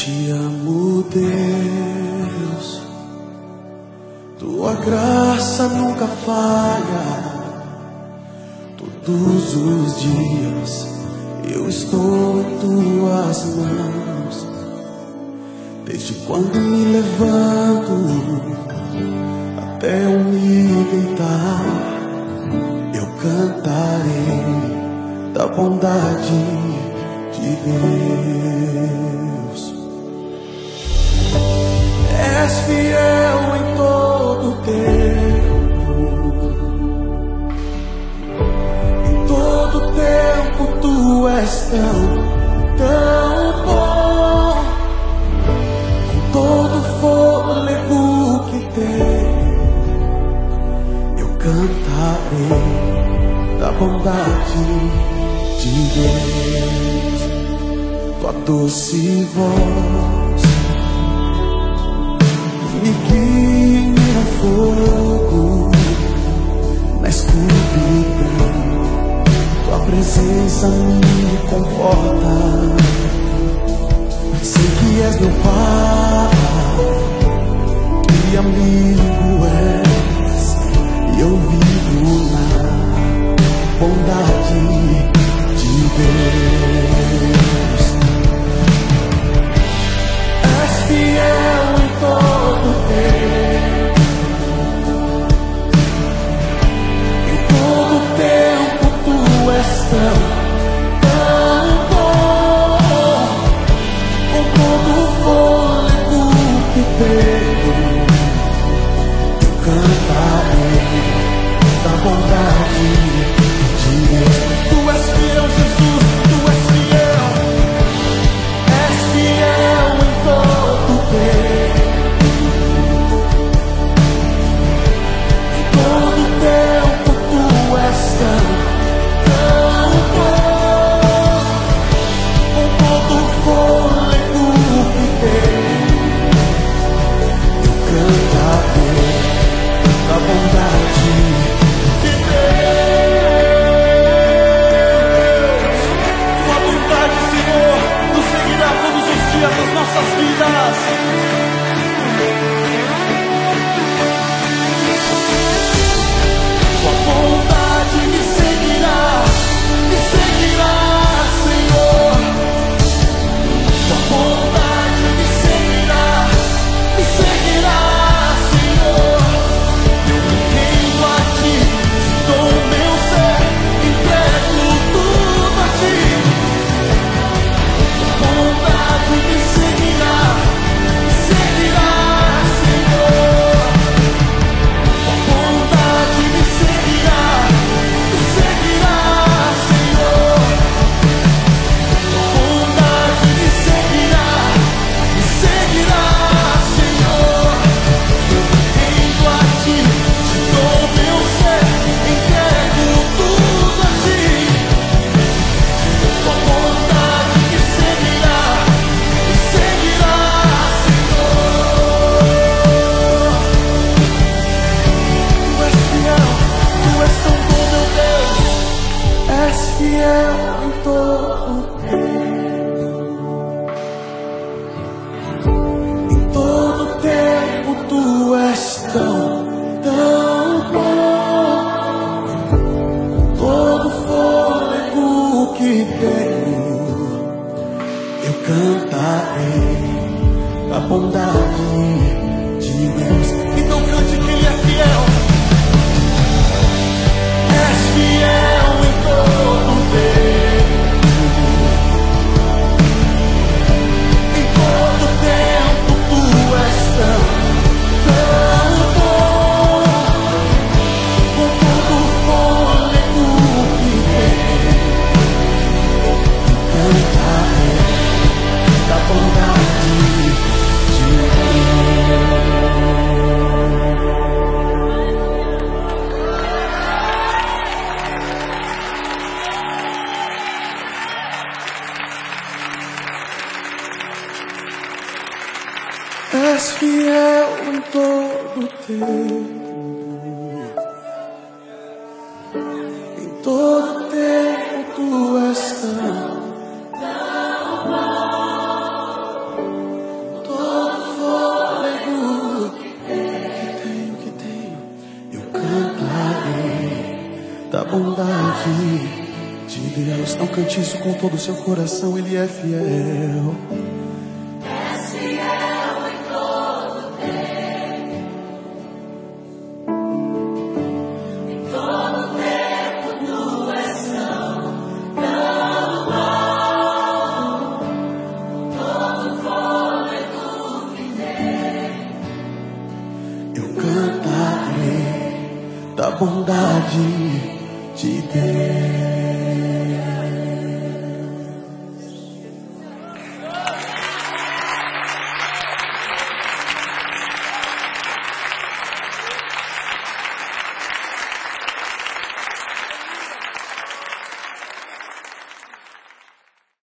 Te amo, Deus. Tua graça nunca falha. Todos os dias eu estou em tuas mãos. Desde quando me levanto até eu me deitar, eu cantarei da bondade de Deus. és tão, tão bom. Com todo fôlego que tem, eu cantarei da bondade de Deus. Tua doce voz me guia. amigo és, e eu vivo na bondade de Deus. És fiel em todo tempo, em todo tempo tu és tão. nossas vidas. apuntar fiel em todo tempo. Em todo tempo tu és tão, tão bom. Todo fôlego que tenho, que tenho, eu cantarei da bondade. De Deus, não cante isso com todo o seu coração, Ele é fiel. da bondade de Deus.